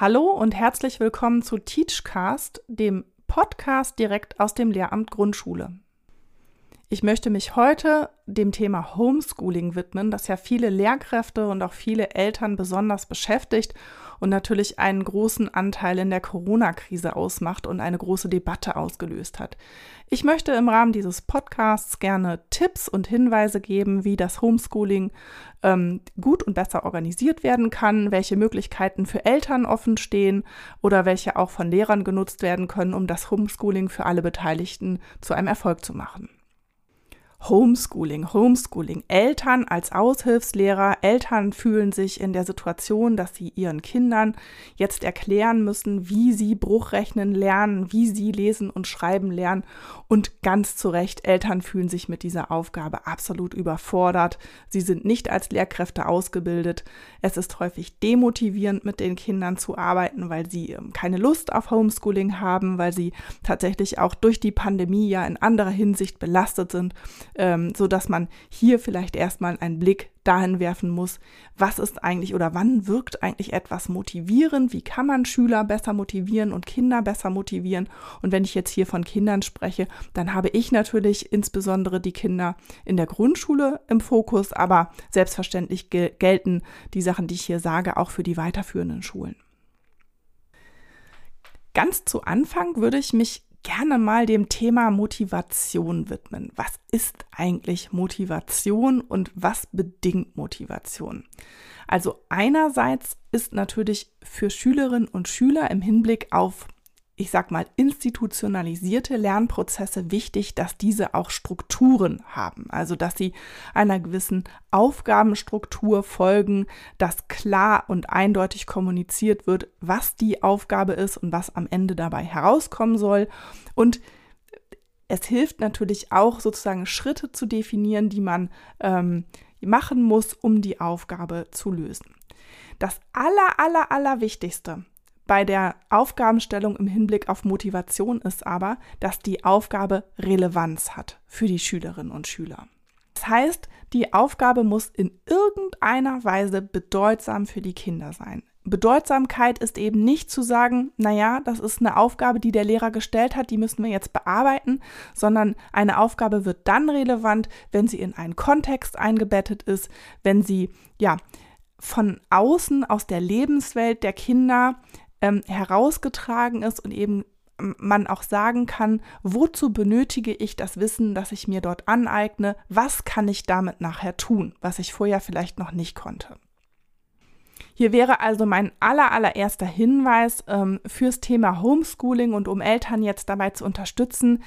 Hallo und herzlich willkommen zu Teachcast, dem Podcast direkt aus dem Lehramt Grundschule. Ich möchte mich heute dem Thema Homeschooling widmen, das ja viele Lehrkräfte und auch viele Eltern besonders beschäftigt und natürlich einen großen Anteil in der Corona-Krise ausmacht und eine große Debatte ausgelöst hat. Ich möchte im Rahmen dieses Podcasts gerne Tipps und Hinweise geben, wie das Homeschooling ähm, gut und besser organisiert werden kann, welche Möglichkeiten für Eltern offen stehen oder welche auch von Lehrern genutzt werden können, um das Homeschooling für alle Beteiligten zu einem Erfolg zu machen. Homeschooling, Homeschooling. Eltern als Aushilfslehrer, Eltern fühlen sich in der Situation, dass sie ihren Kindern jetzt erklären müssen, wie sie Bruchrechnen lernen, wie sie lesen und schreiben lernen. Und ganz zu Recht, Eltern fühlen sich mit dieser Aufgabe absolut überfordert. Sie sind nicht als Lehrkräfte ausgebildet. Es ist häufig demotivierend, mit den Kindern zu arbeiten, weil sie ähm, keine Lust auf Homeschooling haben, weil sie tatsächlich auch durch die Pandemie ja in anderer Hinsicht belastet sind ähm, so dass man hier vielleicht erstmal einen Blick dahin werfen muss, was ist eigentlich oder wann wirkt eigentlich etwas motivierend, wie kann man Schüler besser motivieren und Kinder besser motivieren. Und wenn ich jetzt hier von Kindern spreche, dann habe ich natürlich insbesondere die Kinder in der Grundschule im Fokus, aber selbstverständlich gelten die Sachen, die ich hier sage, auch für die weiterführenden Schulen. Ganz zu Anfang würde ich mich gerne mal dem Thema Motivation widmen. Was ist eigentlich Motivation und was bedingt Motivation? Also einerseits ist natürlich für Schülerinnen und Schüler im Hinblick auf ich sag mal, institutionalisierte Lernprozesse wichtig, dass diese auch Strukturen haben. Also, dass sie einer gewissen Aufgabenstruktur folgen, dass klar und eindeutig kommuniziert wird, was die Aufgabe ist und was am Ende dabei herauskommen soll. Und es hilft natürlich auch sozusagen Schritte zu definieren, die man ähm, machen muss, um die Aufgabe zu lösen. Das aller, aller, aller Wichtigste bei der Aufgabenstellung im Hinblick auf Motivation ist aber, dass die Aufgabe Relevanz hat für die Schülerinnen und Schüler. Das heißt, die Aufgabe muss in irgendeiner Weise bedeutsam für die Kinder sein. Bedeutsamkeit ist eben nicht zu sagen, naja, das ist eine Aufgabe, die der Lehrer gestellt hat, die müssen wir jetzt bearbeiten, sondern eine Aufgabe wird dann relevant, wenn sie in einen Kontext eingebettet ist, wenn sie, ja, von außen aus der Lebenswelt der Kinder ähm, herausgetragen ist und eben man auch sagen kann, wozu benötige ich das Wissen, das ich mir dort aneigne, was kann ich damit nachher tun, was ich vorher vielleicht noch nicht konnte. Hier wäre also mein aller, allererster Hinweis ähm, fürs Thema Homeschooling und um Eltern jetzt dabei zu unterstützen,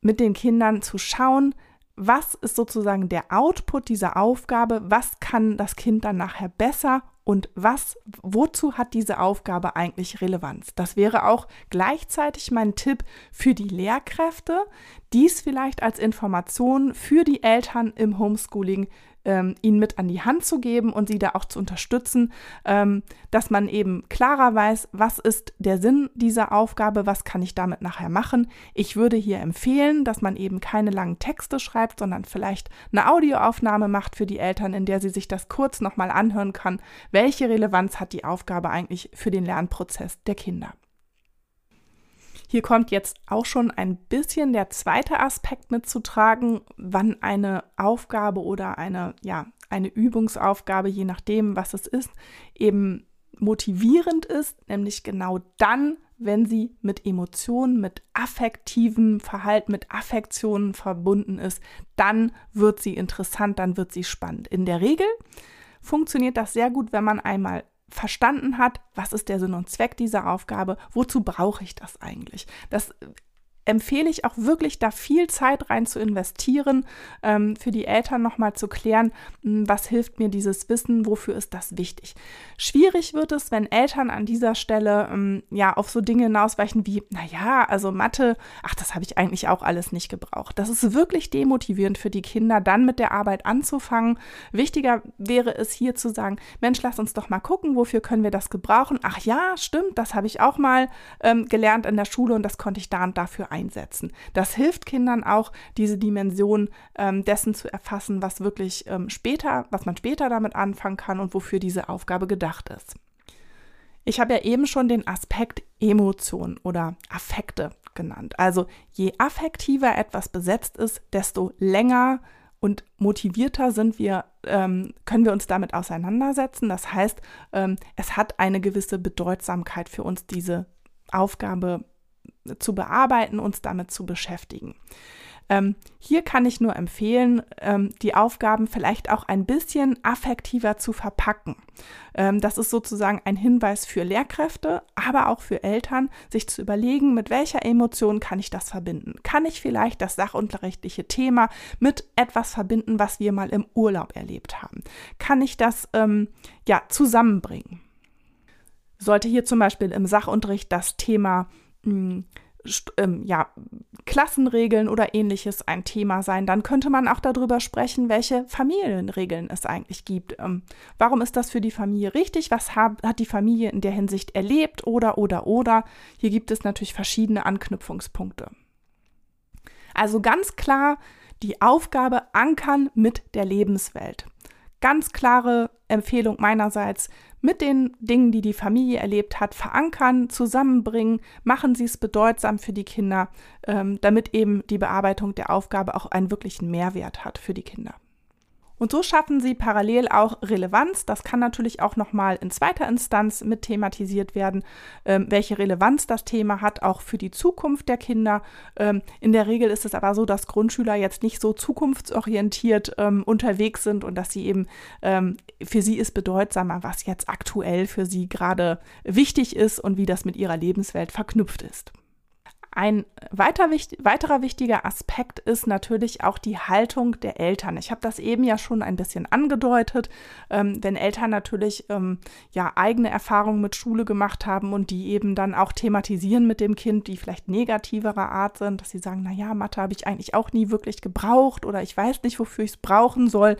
mit den Kindern zu schauen, was ist sozusagen der Output dieser Aufgabe, was kann das Kind dann nachher besser und was, wozu hat diese Aufgabe eigentlich Relevanz? Das wäre auch gleichzeitig mein Tipp für die Lehrkräfte, dies vielleicht als Information für die Eltern im Homeschooling ähm, ihnen mit an die Hand zu geben und sie da auch zu unterstützen, ähm, dass man eben klarer weiß, was ist der Sinn dieser Aufgabe, was kann ich damit nachher machen. Ich würde hier empfehlen, dass man eben keine langen Texte schreibt, sondern vielleicht eine Audioaufnahme macht für die Eltern, in der sie sich das kurz nochmal anhören kann, welche Relevanz hat die Aufgabe eigentlich für den Lernprozess der Kinder. Hier kommt jetzt auch schon ein bisschen der zweite Aspekt mitzutragen, wann eine Aufgabe oder eine, ja, eine Übungsaufgabe, je nachdem, was es ist, eben motivierend ist, nämlich genau dann, wenn sie mit Emotionen, mit affektivem Verhalten, mit Affektionen verbunden ist, dann wird sie interessant, dann wird sie spannend. In der Regel funktioniert das sehr gut, wenn man einmal verstanden hat, was ist der Sinn und Zweck dieser Aufgabe, wozu brauche ich das eigentlich. Das empfehle ich auch wirklich, da viel Zeit rein zu investieren, ähm, für die Eltern nochmal zu klären, hm, was hilft mir dieses Wissen, wofür ist das wichtig. Schwierig wird es, wenn Eltern an dieser Stelle ähm, ja auf so Dinge hinausweichen wie, naja, also Mathe, ach, das habe ich eigentlich auch alles nicht gebraucht. Das ist wirklich demotivierend für die Kinder, dann mit der Arbeit anzufangen. Wichtiger wäre es hier zu sagen, Mensch, lass uns doch mal gucken, wofür können wir das gebrauchen. Ach ja, stimmt, das habe ich auch mal ähm, gelernt in der Schule und das konnte ich da und dafür einsetzen. Das hilft Kindern auch, diese Dimension ähm, dessen zu erfassen, was wirklich ähm, später, was man später damit anfangen kann und wofür diese Aufgabe gedacht ist. Ich habe ja eben schon den Aspekt Emotion oder Affekte genannt. Also je affektiver etwas besetzt ist, desto länger und motivierter sind wir, ähm, können wir uns damit auseinandersetzen. Das heißt, ähm, es hat eine gewisse Bedeutsamkeit für uns, diese Aufgabe zu bearbeiten, uns damit zu beschäftigen. Ähm, hier kann ich nur empfehlen, ähm, die Aufgaben vielleicht auch ein bisschen affektiver zu verpacken. Ähm, das ist sozusagen ein Hinweis für Lehrkräfte, aber auch für Eltern, sich zu überlegen, mit welcher Emotion kann ich das verbinden? Kann ich vielleicht das sachunterrichtliche Thema mit etwas verbinden, was wir mal im Urlaub erlebt haben? Kann ich das ähm, ja zusammenbringen? Sollte hier zum Beispiel im Sachunterricht das Thema mh, hm, ähm, ja, Klassenregeln oder ähnliches ein Thema sein. Dann könnte man auch darüber sprechen, welche Familienregeln es eigentlich gibt. Ähm, warum ist das für die Familie richtig? Was hat, hat die Familie in der Hinsicht erlebt? Oder, oder, oder. Hier gibt es natürlich verschiedene Anknüpfungspunkte. Also ganz klar die Aufgabe ankern mit der Lebenswelt. Ganz klare Empfehlung meinerseits, mit den Dingen, die die Familie erlebt hat, verankern, zusammenbringen, machen Sie es bedeutsam für die Kinder, ähm, damit eben die Bearbeitung der Aufgabe auch einen wirklichen Mehrwert hat für die Kinder. Und so schaffen sie parallel auch Relevanz. Das kann natürlich auch nochmal in zweiter Instanz mit thematisiert werden, ähm, welche Relevanz das Thema hat, auch für die Zukunft der Kinder. Ähm, in der Regel ist es aber so, dass Grundschüler jetzt nicht so zukunftsorientiert ähm, unterwegs sind und dass sie eben, ähm, für sie ist bedeutsamer, was jetzt aktuell für sie gerade wichtig ist und wie das mit ihrer Lebenswelt verknüpft ist. Ein weiter, weiterer wichtiger Aspekt ist natürlich auch die Haltung der Eltern. Ich habe das eben ja schon ein bisschen angedeutet. Ähm, wenn Eltern natürlich ähm, ja eigene Erfahrungen mit Schule gemacht haben und die eben dann auch thematisieren mit dem Kind, die vielleicht negativerer Art sind, dass sie sagen, na ja, Mathe habe ich eigentlich auch nie wirklich gebraucht oder ich weiß nicht, wofür ich es brauchen soll,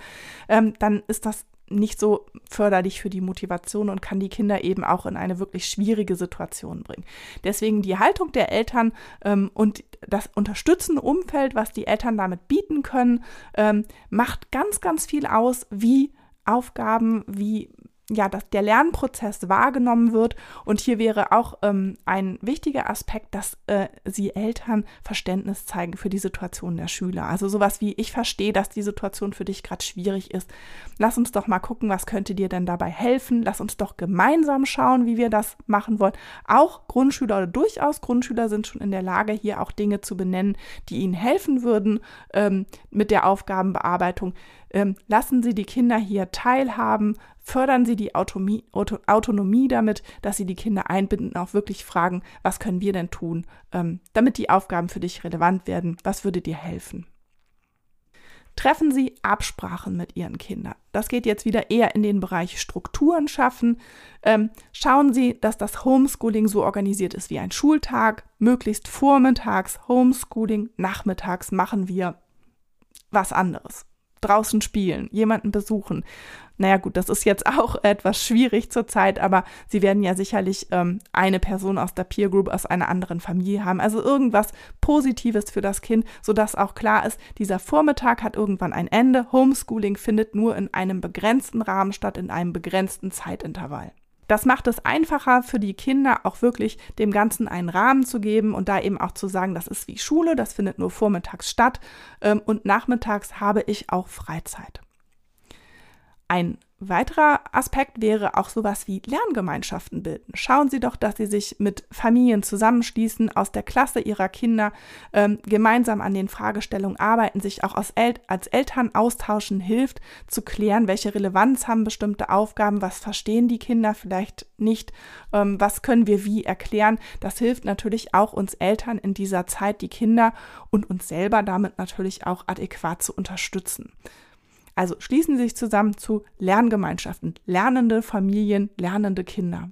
ähm, dann ist das nicht so förderlich für die Motivation und kann die Kinder eben auch in eine wirklich schwierige Situation bringen. Deswegen die Haltung der Eltern ähm, und das unterstützende Umfeld, was die Eltern damit bieten können, ähm, macht ganz, ganz viel aus, wie Aufgaben, wie ja, dass der Lernprozess wahrgenommen wird. Und hier wäre auch ähm, ein wichtiger Aspekt, dass äh, sie Eltern Verständnis zeigen für die Situation der Schüler. Also sowas wie, ich verstehe, dass die Situation für dich gerade schwierig ist. Lass uns doch mal gucken, was könnte dir denn dabei helfen. Lass uns doch gemeinsam schauen, wie wir das machen wollen. Auch Grundschüler oder durchaus Grundschüler sind schon in der Lage, hier auch Dinge zu benennen, die ihnen helfen würden ähm, mit der Aufgabenbearbeitung. Ähm, lassen Sie die Kinder hier teilhaben, fördern Sie die Autonomie, Autonomie damit, dass Sie die Kinder einbinden, auch wirklich fragen, was können wir denn tun, ähm, damit die Aufgaben für dich relevant werden, was würde dir helfen. Treffen Sie Absprachen mit Ihren Kindern. Das geht jetzt wieder eher in den Bereich Strukturen schaffen. Ähm, schauen Sie, dass das Homeschooling so organisiert ist wie ein Schultag. Möglichst vormittags Homeschooling, nachmittags machen wir was anderes draußen spielen, jemanden besuchen. Naja gut, das ist jetzt auch etwas schwierig zurzeit, aber sie werden ja sicherlich ähm, eine Person aus der Peer Group aus einer anderen Familie haben. Also irgendwas Positives für das Kind, sodass auch klar ist, dieser Vormittag hat irgendwann ein Ende. Homeschooling findet nur in einem begrenzten Rahmen statt, in einem begrenzten Zeitintervall. Das macht es einfacher für die Kinder, auch wirklich dem Ganzen einen Rahmen zu geben und da eben auch zu sagen, das ist wie Schule, das findet nur vormittags statt ähm, und nachmittags habe ich auch Freizeit. Ein weiterer Aspekt wäre auch sowas wie Lerngemeinschaften bilden. Schauen Sie doch, dass Sie sich mit Familien zusammenschließen, aus der Klasse Ihrer Kinder ähm, gemeinsam an den Fragestellungen arbeiten, sich auch El als Eltern austauschen, hilft zu klären, welche Relevanz haben bestimmte Aufgaben, was verstehen die Kinder vielleicht nicht, ähm, was können wir wie erklären. Das hilft natürlich auch uns Eltern in dieser Zeit, die Kinder und uns selber damit natürlich auch adäquat zu unterstützen. Also schließen Sie sich zusammen zu Lerngemeinschaften, lernende Familien, lernende Kinder.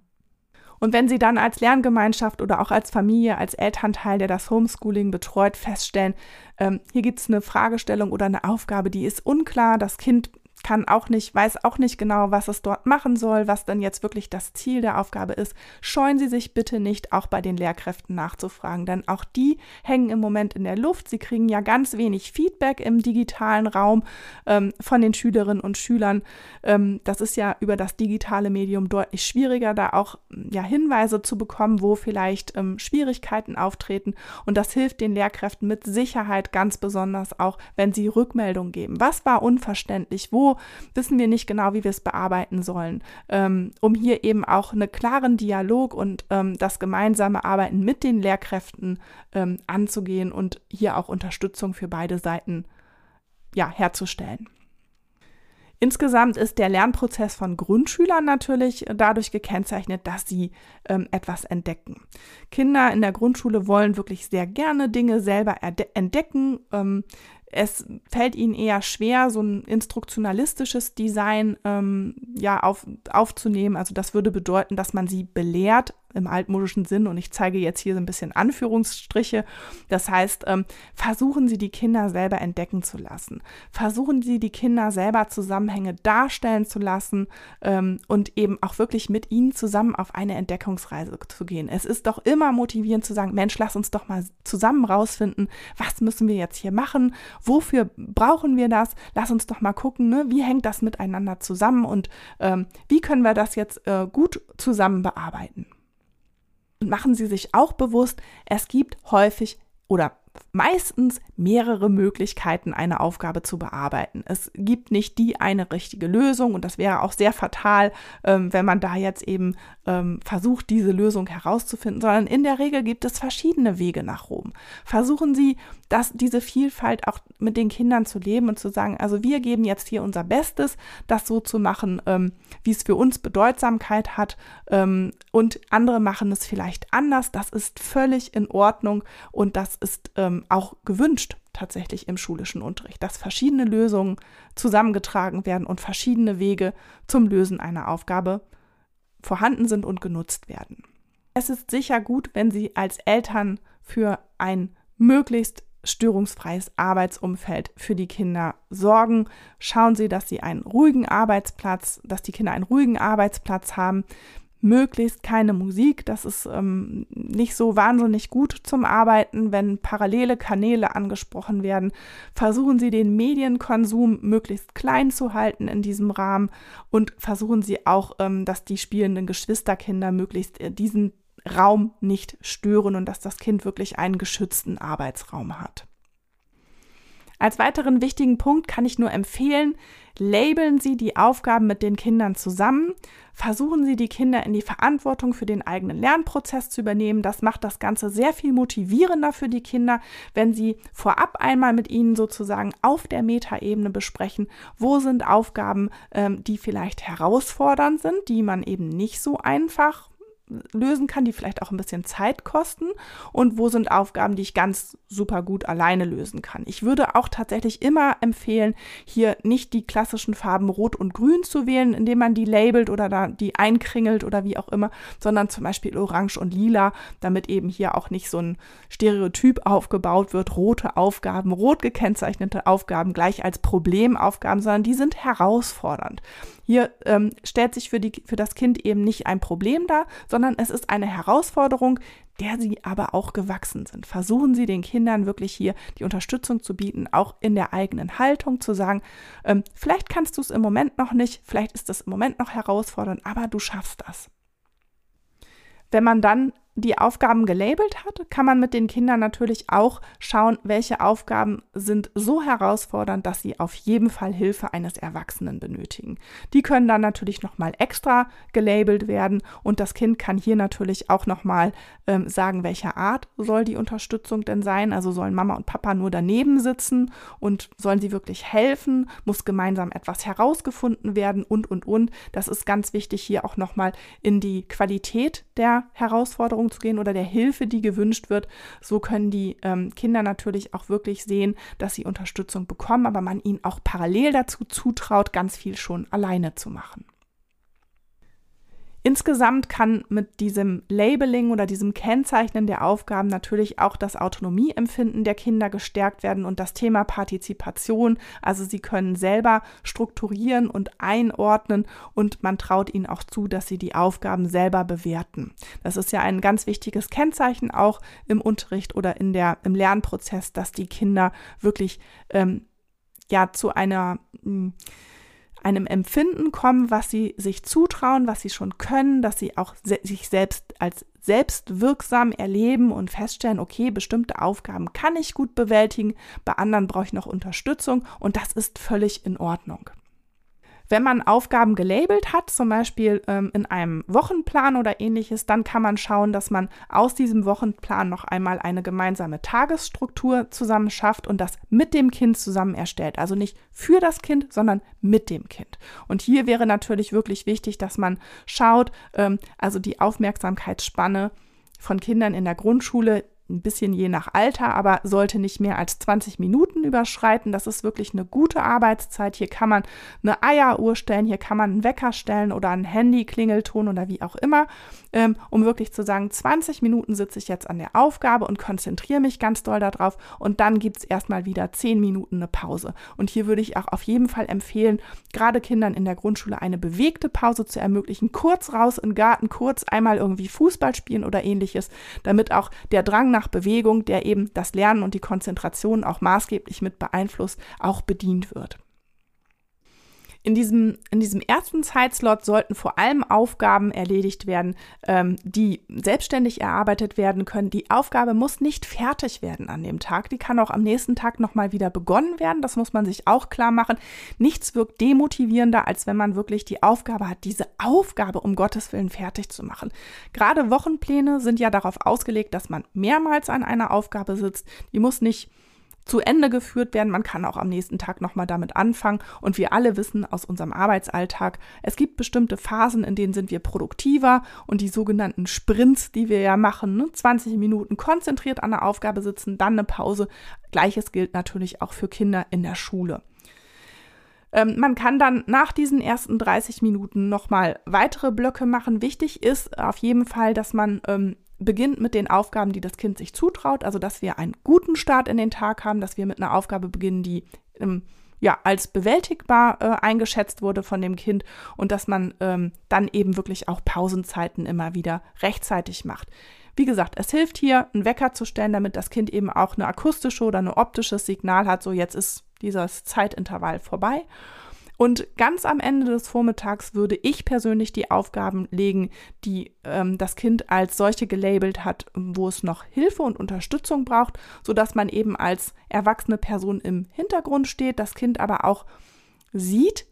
Und wenn Sie dann als Lerngemeinschaft oder auch als Familie, als Elternteil, der das Homeschooling betreut, feststellen, ähm, hier gibt es eine Fragestellung oder eine Aufgabe, die ist unklar, das Kind kann auch nicht, weiß auch nicht genau, was es dort machen soll, was dann jetzt wirklich das Ziel der Aufgabe ist, scheuen Sie sich bitte nicht, auch bei den Lehrkräften nachzufragen, denn auch die hängen im Moment in der Luft. Sie kriegen ja ganz wenig Feedback im digitalen Raum ähm, von den Schülerinnen und Schülern. Ähm, das ist ja über das digitale Medium deutlich schwieriger, da auch ja, Hinweise zu bekommen, wo vielleicht ähm, Schwierigkeiten auftreten. Und das hilft den Lehrkräften mit Sicherheit ganz besonders auch, wenn sie Rückmeldung geben. Was war unverständlich? Wo wissen wir nicht genau, wie wir es bearbeiten sollen? Ähm, um hier eben auch einen klaren Dialog und ähm, das gemeinsame Arbeiten mit den Lehrkräften ähm, anzugehen und hier auch Unterstützung für beide Seiten ja, herzustellen. Insgesamt ist der Lernprozess von Grundschülern natürlich dadurch gekennzeichnet, dass sie ähm, etwas entdecken. Kinder in der Grundschule wollen wirklich sehr gerne Dinge selber entdecken. Ähm, es fällt ihnen eher schwer, so ein instruktionalistisches Design ähm, ja, auf, aufzunehmen. Also das würde bedeuten, dass man sie belehrt, im altmodischen Sinn und ich zeige jetzt hier so ein bisschen Anführungsstriche. Das heißt, ähm, versuchen Sie die Kinder selber entdecken zu lassen. Versuchen Sie die Kinder selber Zusammenhänge darstellen zu lassen ähm, und eben auch wirklich mit ihnen zusammen auf eine Entdeckungsreise zu gehen. Es ist doch immer motivierend zu sagen, Mensch, lass uns doch mal zusammen rausfinden, was müssen wir jetzt hier machen, wofür brauchen wir das, lass uns doch mal gucken, ne? wie hängt das miteinander zusammen und ähm, wie können wir das jetzt äh, gut zusammen bearbeiten. Und machen Sie sich auch bewusst, es gibt häufig oder meistens mehrere Möglichkeiten, eine Aufgabe zu bearbeiten. Es gibt nicht die eine richtige Lösung und das wäre auch sehr fatal, ähm, wenn man da jetzt eben ähm, versucht, diese Lösung herauszufinden, sondern in der Regel gibt es verschiedene Wege nach Rom. Versuchen Sie, dass diese Vielfalt auch mit den Kindern zu leben und zu sagen, also wir geben jetzt hier unser Bestes, das so zu machen, ähm, wie es für uns Bedeutsamkeit hat ähm, und andere machen es vielleicht anders. Das ist völlig in Ordnung und das ist ähm, auch gewünscht tatsächlich im schulischen Unterricht, dass verschiedene Lösungen zusammengetragen werden und verschiedene Wege zum Lösen einer Aufgabe vorhanden sind und genutzt werden. Es ist sicher gut, wenn Sie als Eltern für ein möglichst störungsfreies Arbeitsumfeld für die Kinder sorgen. Schauen Sie, dass Sie einen ruhigen Arbeitsplatz, dass die Kinder einen ruhigen Arbeitsplatz haben, möglichst keine Musik. Das ist ähm, nicht so wahnsinnig gut zum Arbeiten, wenn parallele Kanäle angesprochen werden. Versuchen Sie den Medienkonsum möglichst klein zu halten in diesem Rahmen und versuchen Sie auch, ähm, dass die spielenden Geschwisterkinder möglichst äh, diesen Raum nicht stören und dass das Kind wirklich einen geschützten Arbeitsraum hat. Als weiteren wichtigen Punkt kann ich nur empfehlen, labeln Sie die Aufgaben mit den Kindern zusammen, versuchen Sie die Kinder in die Verantwortung für den eigenen Lernprozess zu übernehmen. Das macht das Ganze sehr viel motivierender für die Kinder, wenn Sie vorab einmal mit ihnen sozusagen auf der Metaebene besprechen, wo sind Aufgaben, ähm, die vielleicht herausfordernd sind, die man eben nicht so einfach lösen kann, die vielleicht auch ein bisschen Zeit kosten und wo sind Aufgaben, die ich ganz super gut alleine lösen kann. Ich würde auch tatsächlich immer empfehlen, hier nicht die klassischen Farben Rot und Grün zu wählen, indem man die labelt oder da die einkringelt oder wie auch immer, sondern zum Beispiel Orange und Lila, damit eben hier auch nicht so ein Stereotyp aufgebaut wird, rote Aufgaben, rot gekennzeichnete Aufgaben gleich als Problemaufgaben, sondern die sind herausfordernd. Hier ähm, stellt sich für, die, für das Kind eben nicht ein Problem dar, sondern es ist eine Herausforderung, der sie aber auch gewachsen sind. Versuchen Sie den Kindern wirklich hier die Unterstützung zu bieten, auch in der eigenen Haltung zu sagen, ähm, vielleicht kannst du es im Moment noch nicht, vielleicht ist es im Moment noch herausfordernd, aber du schaffst das. Wenn man dann die Aufgaben gelabelt hat, kann man mit den Kindern natürlich auch schauen, welche Aufgaben sind so herausfordernd, dass sie auf jeden Fall Hilfe eines Erwachsenen benötigen. Die können dann natürlich nochmal extra gelabelt werden und das Kind kann hier natürlich auch nochmal ähm, sagen, welcher Art soll die Unterstützung denn sein. Also sollen Mama und Papa nur daneben sitzen und sollen sie wirklich helfen? Muss gemeinsam etwas herausgefunden werden und, und, und. Das ist ganz wichtig hier auch nochmal in die Qualität der Herausforderung Förderung zu gehen oder der Hilfe, die gewünscht wird. So können die ähm, Kinder natürlich auch wirklich sehen, dass sie Unterstützung bekommen, aber man ihnen auch parallel dazu zutraut, ganz viel schon alleine zu machen. Insgesamt kann mit diesem Labeling oder diesem Kennzeichnen der Aufgaben natürlich auch das Autonomieempfinden der Kinder gestärkt werden und das Thema Partizipation. Also sie können selber strukturieren und einordnen und man traut ihnen auch zu, dass sie die Aufgaben selber bewerten. Das ist ja ein ganz wichtiges Kennzeichen auch im Unterricht oder in der, im Lernprozess, dass die Kinder wirklich ähm, ja zu einer mh, hm, einem Empfinden kommen, was sie sich zutrauen, was sie schon können, dass sie auch se sich selbst als selbstwirksam erleben und feststellen, okay, bestimmte Aufgaben kann ich gut bewältigen, bei anderen brauche ich noch Unterstützung und das ist völlig in Ordnung. Wenn man Aufgaben gelabelt hat, zum Beispiel ähm, in einem Wochenplan oder ähnliches, dann kann man schauen, dass man aus diesem Wochenplan noch einmal eine gemeinsame Tagesstruktur zusammen schafft und das mit dem Kind zusammen erstellt. Also nicht für das Kind, sondern mit dem Kind. Und hier wäre natürlich wirklich wichtig, dass man schaut, ähm, also die Aufmerksamkeitsspanne von Kindern in der Grundschule ein bisschen je nach Alter, aber sollte nicht mehr als 20 Minuten überschreiten. Das ist wirklich eine gute Arbeitszeit. Hier kann man eine Eieruhr stellen, hier kann man einen Wecker stellen oder einen Handy-Klingelton oder wie auch immer, ähm, um wirklich zu sagen, 20 Minuten sitze ich jetzt an der Aufgabe und konzentriere mich ganz doll darauf und dann gibt es erstmal wieder 10 Minuten eine Pause. Und hier würde ich auch auf jeden Fall empfehlen, gerade Kindern in der Grundschule eine bewegte Pause zu ermöglichen, kurz raus im Garten, kurz einmal irgendwie Fußball spielen oder ähnliches, damit auch der Drang nach Bewegung, der eben das Lernen und die Konzentration auch maßgeblich mit beeinflusst, auch bedient wird. In diesem, in diesem ersten Zeitslot sollten vor allem Aufgaben erledigt werden, ähm, die selbstständig erarbeitet werden können. Die Aufgabe muss nicht fertig werden an dem Tag. Die kann auch am nächsten Tag nochmal wieder begonnen werden. Das muss man sich auch klar machen. Nichts wirkt demotivierender, als wenn man wirklich die Aufgabe hat, diese Aufgabe um Gottes Willen fertig zu machen. Gerade Wochenpläne sind ja darauf ausgelegt, dass man mehrmals an einer Aufgabe sitzt. Die muss nicht zu Ende geführt werden. Man kann auch am nächsten Tag nochmal damit anfangen. Und wir alle wissen aus unserem Arbeitsalltag, es gibt bestimmte Phasen, in denen sind wir produktiver und die sogenannten Sprints, die wir ja machen, ne? 20 Minuten konzentriert an der Aufgabe sitzen, dann eine Pause. Gleiches gilt natürlich auch für Kinder in der Schule ähm, man kann dann nach diesen ersten 30 Minuten nochmal weitere Blöcke machen. Wichtig ist auf jeden Fall, dass man ähm, beginnt mit den Aufgaben, die das Kind sich zutraut, also dass wir einen guten Start in den Tag haben, dass wir mit einer Aufgabe beginnen, die ähm, ja als bewältigbar äh, eingeschätzt wurde von dem Kind und dass man ähm, dann eben wirklich auch Pausenzeiten immer wieder rechtzeitig macht. Wie gesagt, es hilft hier, einen Wecker zu stellen, damit das Kind eben auch eine akustische oder ein optisches Signal hat, so jetzt ist dieses Zeitintervall vorbei. Und ganz am Ende des Vormittags würde ich persönlich die Aufgaben legen, die ähm, das Kind als solche gelabelt hat, wo es noch Hilfe und Unterstützung braucht, sodass man eben als erwachsene Person im Hintergrund steht, das Kind aber auch sieht,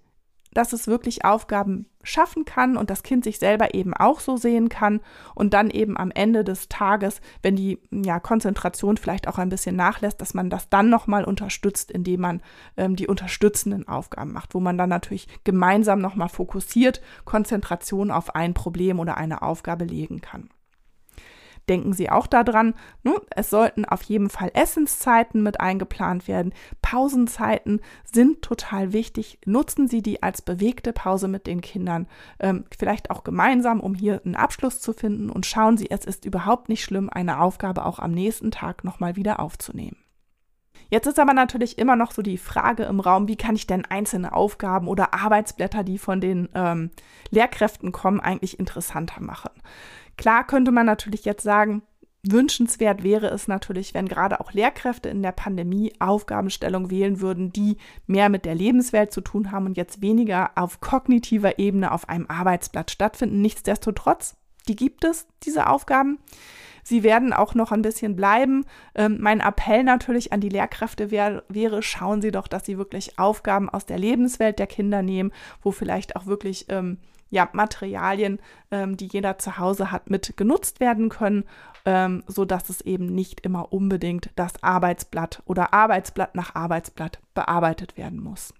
dass es wirklich Aufgaben schaffen kann und das Kind sich selber eben auch so sehen kann und dann eben am Ende des Tages, wenn die ja, Konzentration vielleicht auch ein bisschen nachlässt, dass man das dann nochmal unterstützt, indem man ähm, die unterstützenden Aufgaben macht, wo man dann natürlich gemeinsam nochmal fokussiert Konzentration auf ein Problem oder eine Aufgabe legen kann denken Sie auch daran, ne? es sollten auf jeden Fall Essenszeiten mit eingeplant werden. Pausenzeiten sind total wichtig. Nutzen Sie die als bewegte Pause mit den Kindern, ähm, vielleicht auch gemeinsam, um hier einen Abschluss zu finden. Und schauen Sie, es ist überhaupt nicht schlimm, eine Aufgabe auch am nächsten Tag nochmal wieder aufzunehmen. Jetzt ist aber natürlich immer noch so die Frage im Raum, wie kann ich denn einzelne Aufgaben oder Arbeitsblätter, die von den ähm, Lehrkräften kommen, eigentlich interessanter machen. Klar könnte man natürlich jetzt sagen, wünschenswert wäre es natürlich, wenn gerade auch Lehrkräfte in der Pandemie Aufgabenstellung wählen würden, die mehr mit der Lebenswelt zu tun haben und jetzt weniger auf kognitiver Ebene auf einem Arbeitsblatt stattfinden. Nichtsdestotrotz, die gibt es, diese Aufgaben. Sie werden auch noch ein bisschen bleiben. Ähm, mein Appell natürlich an die Lehrkräfte wär, wäre, schauen Sie doch, dass Sie wirklich Aufgaben aus der Lebenswelt der Kinder nehmen, wo vielleicht auch wirklich ähm, ja, Materialien, ähm, die jeder zu Hause hat, mit genutzt werden können, ähm, so dass es eben nicht immer unbedingt das Arbeitsblatt oder Arbeitsblatt nach Arbeitsblatt bearbeitet werden muss.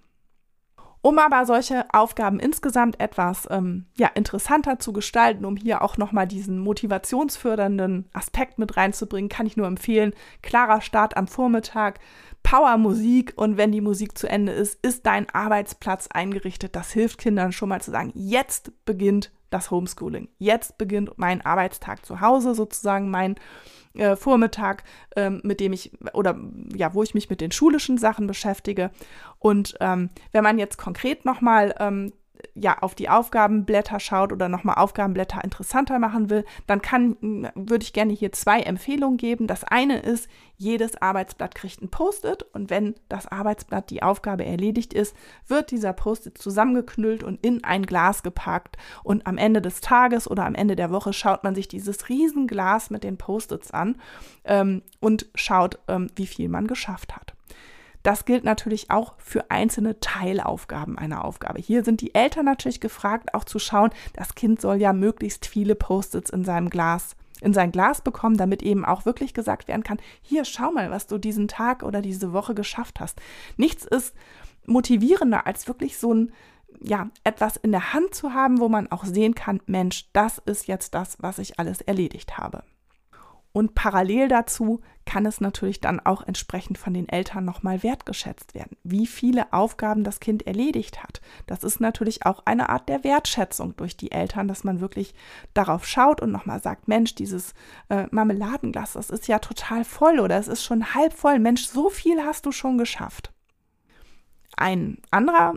Um aber solche Aufgaben insgesamt etwas ähm, ja, interessanter zu gestalten, um hier auch nochmal diesen motivationsfördernden Aspekt mit reinzubringen, kann ich nur empfehlen, klarer Start am Vormittag, Powermusik und wenn die Musik zu Ende ist, ist dein Arbeitsplatz eingerichtet. Das hilft Kindern schon mal zu sagen, jetzt beginnt das Homeschooling. Jetzt beginnt mein Arbeitstag zu Hause, sozusagen mein äh, Vormittag, ähm, mit dem ich oder ja, wo ich mich mit den schulischen Sachen beschäftige. Und ähm, wenn man jetzt konkret nochmal ähm, ja auf die Aufgabenblätter schaut oder nochmal Aufgabenblätter interessanter machen will, dann kann, würde ich gerne hier zwei Empfehlungen geben. Das eine ist, jedes Arbeitsblatt kriegt ein Post-it und wenn das Arbeitsblatt die Aufgabe erledigt ist, wird dieser Post-it zusammengeknüllt und in ein Glas gepackt und am Ende des Tages oder am Ende der Woche schaut man sich dieses Riesenglas mit den Post-its an ähm, und schaut, ähm, wie viel man geschafft hat. Das gilt natürlich auch für einzelne Teilaufgaben einer Aufgabe. Hier sind die Eltern natürlich gefragt, auch zu schauen, das Kind soll ja möglichst viele Post-its in seinem Glas in sein Glas bekommen, damit eben auch wirklich gesagt werden kann, hier schau mal, was du diesen Tag oder diese Woche geschafft hast. Nichts ist motivierender als wirklich so ein ja, etwas in der Hand zu haben, wo man auch sehen kann, Mensch, das ist jetzt das, was ich alles erledigt habe. Und parallel dazu kann es natürlich dann auch entsprechend von den Eltern nochmal wertgeschätzt werden, wie viele Aufgaben das Kind erledigt hat. Das ist natürlich auch eine Art der Wertschätzung durch die Eltern, dass man wirklich darauf schaut und nochmal sagt, Mensch, dieses äh, Marmeladenglas, das ist ja total voll oder es ist schon halb voll. Mensch, so viel hast du schon geschafft. Ein anderer,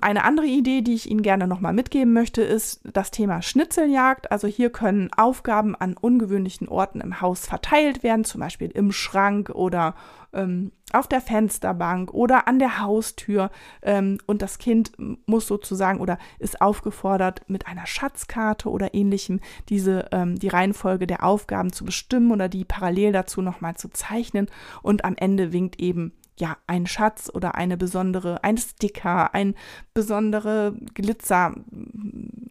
eine andere Idee, die ich Ihnen gerne nochmal mitgeben möchte, ist das Thema Schnitzeljagd. Also hier können Aufgaben an ungewöhnlichen Orten im Haus verteilt werden, zum Beispiel im Schrank oder ähm, auf der Fensterbank oder an der Haustür. Ähm, und das Kind muss sozusagen oder ist aufgefordert, mit einer Schatzkarte oder ähnlichem diese, ähm, die Reihenfolge der Aufgaben zu bestimmen oder die parallel dazu nochmal zu zeichnen. Und am Ende winkt eben ja, ein Schatz oder eine besondere, ein Sticker, ein besondere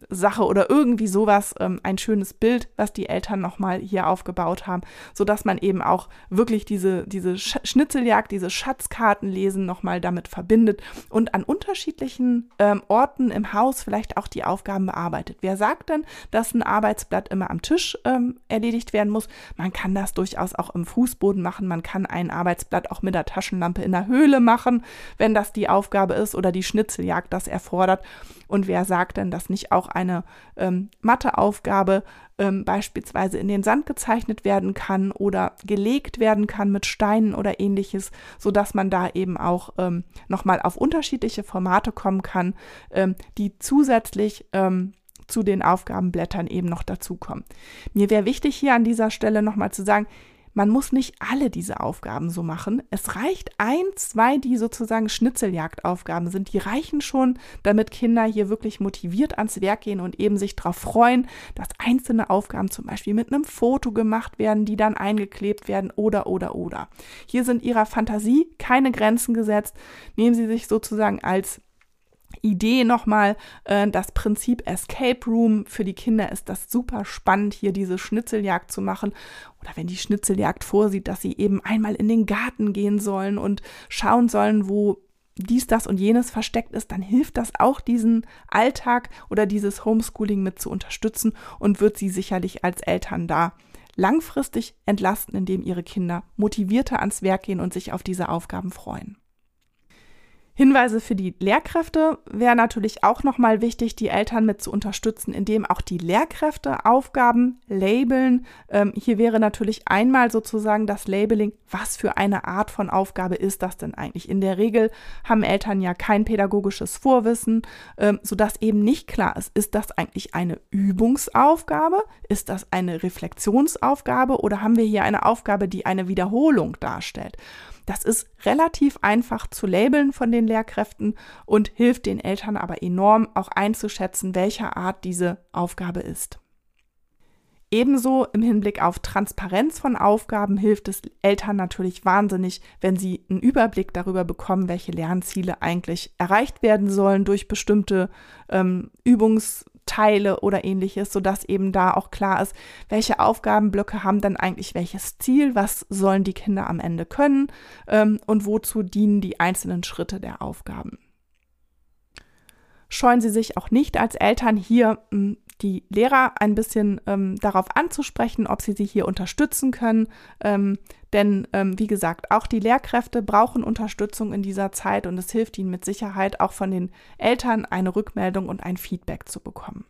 Glitzersache oder irgendwie sowas, ähm, ein schönes Bild, was die Eltern nochmal hier aufgebaut haben, sodass man eben auch wirklich diese, diese Sch Schnitzeljagd, diese Schatzkartenlesen nochmal damit verbindet und an unterschiedlichen ähm, Orten im Haus vielleicht auch die Aufgaben bearbeitet. Wer sagt denn, dass ein Arbeitsblatt immer am Tisch ähm, erledigt werden muss? Man kann das durchaus auch im Fußboden machen, man kann ein Arbeitsblatt auch mit der Taschenlampe Lampe in der Höhle machen, wenn das die Aufgabe ist oder die Schnitzeljagd das erfordert. Und wer sagt denn, dass nicht auch eine ähm, Matheaufgabe ähm, beispielsweise in den Sand gezeichnet werden kann oder gelegt werden kann mit Steinen oder ähnliches, sodass man da eben auch ähm, nochmal auf unterschiedliche Formate kommen kann, ähm, die zusätzlich ähm, zu den Aufgabenblättern eben noch dazukommen. Mir wäre wichtig hier an dieser Stelle nochmal zu sagen, man muss nicht alle diese Aufgaben so machen. Es reicht ein, zwei, die sozusagen Schnitzeljagdaufgaben sind. Die reichen schon, damit Kinder hier wirklich motiviert ans Werk gehen und eben sich darauf freuen, dass einzelne Aufgaben zum Beispiel mit einem Foto gemacht werden, die dann eingeklebt werden oder, oder, oder. Hier sind ihrer Fantasie keine Grenzen gesetzt. Nehmen Sie sich sozusagen als Idee nochmal, äh, das Prinzip Escape Room. Für die Kinder ist das super spannend, hier diese Schnitzeljagd zu machen. Oder wenn die Schnitzeljagd vorsieht, dass sie eben einmal in den Garten gehen sollen und schauen sollen, wo dies, das und jenes versteckt ist, dann hilft das auch, diesen Alltag oder dieses Homeschooling mit zu unterstützen und wird sie sicherlich als Eltern da langfristig entlasten, indem ihre Kinder motivierter ans Werk gehen und sich auf diese Aufgaben freuen. Hinweise für die Lehrkräfte wäre natürlich auch nochmal wichtig, die Eltern mit zu unterstützen, indem auch die Lehrkräfte Aufgaben labeln. Ähm, hier wäre natürlich einmal sozusagen das Labeling, was für eine Art von Aufgabe ist das denn eigentlich? In der Regel haben Eltern ja kein pädagogisches Vorwissen, ähm, sodass eben nicht klar ist, ist das eigentlich eine Übungsaufgabe? Ist das eine Reflexionsaufgabe oder haben wir hier eine Aufgabe, die eine Wiederholung darstellt? Das ist relativ einfach zu labeln von den Lehrkräften und hilft den Eltern aber enorm auch einzuschätzen, welcher Art diese Aufgabe ist. Ebenso im Hinblick auf Transparenz von Aufgaben hilft es Eltern natürlich wahnsinnig, wenn sie einen Überblick darüber bekommen, welche Lernziele eigentlich erreicht werden sollen durch bestimmte ähm, Übungs- Teile oder ähnliches, sodass eben da auch klar ist, welche Aufgabenblöcke haben dann eigentlich welches Ziel, was sollen die Kinder am Ende können ähm, und wozu dienen die einzelnen Schritte der Aufgaben. Scheuen Sie sich auch nicht als Eltern hier hm, die Lehrer ein bisschen ähm, darauf anzusprechen, ob sie sie hier unterstützen können. Ähm, denn ähm, wie gesagt, auch die Lehrkräfte brauchen Unterstützung in dieser Zeit und es hilft ihnen mit Sicherheit auch von den Eltern eine Rückmeldung und ein Feedback zu bekommen.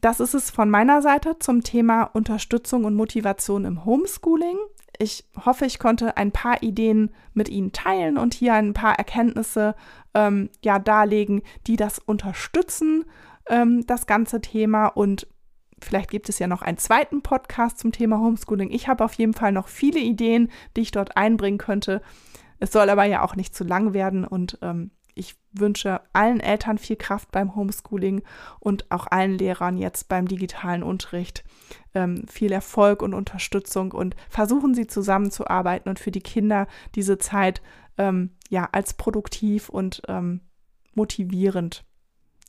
das ist es von meiner Seite zum Thema Unterstützung und Motivation im Homeschooling. Ich hoffe, ich konnte ein paar Ideen mit Ihnen teilen und hier ein paar Erkenntnisse ähm, ja darlegen, die das unterstützen, ähm, das ganze Thema. Und vielleicht gibt es ja noch einen zweiten Podcast zum Thema Homeschooling. Ich habe auf jeden Fall noch viele Ideen, die ich dort einbringen könnte. Es soll aber ja auch nicht zu lang werden und ähm, ich wünsche allen Eltern viel Kraft beim Homeschooling und auch allen Lehrern jetzt beim digitalen Unterricht ähm, viel Erfolg und Unterstützung und versuchen sie zusammenzuarbeiten und für die Kinder diese Zeit ähm, ja als produktiv und ähm, motivierend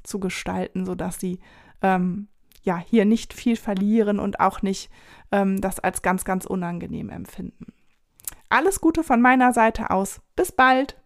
zu gestalten, sodass sie ähm, ja hier nicht viel verlieren und auch nicht ähm, das als ganz, ganz unangenehm empfinden. Alles Gute von meiner Seite aus. Bis bald!